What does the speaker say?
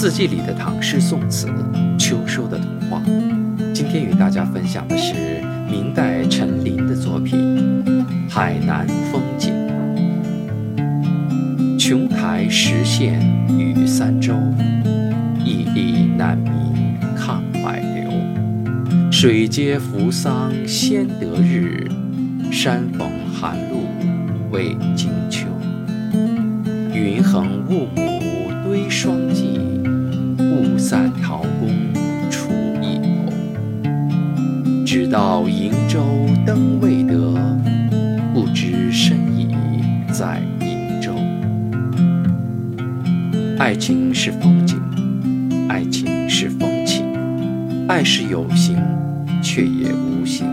四季里的唐诗宋词，秋收的童话。今天与大家分享的是明代陈琳的作品《海南风景》。琼台石县雨三洲，屹立难民抗百流。水接扶桑先得日，山逢寒露未惊秋。云横雾母堆霜直到瀛洲灯未得，不知身已在瀛洲。爱情是风景，爱情是风情，爱是有形，却也无形。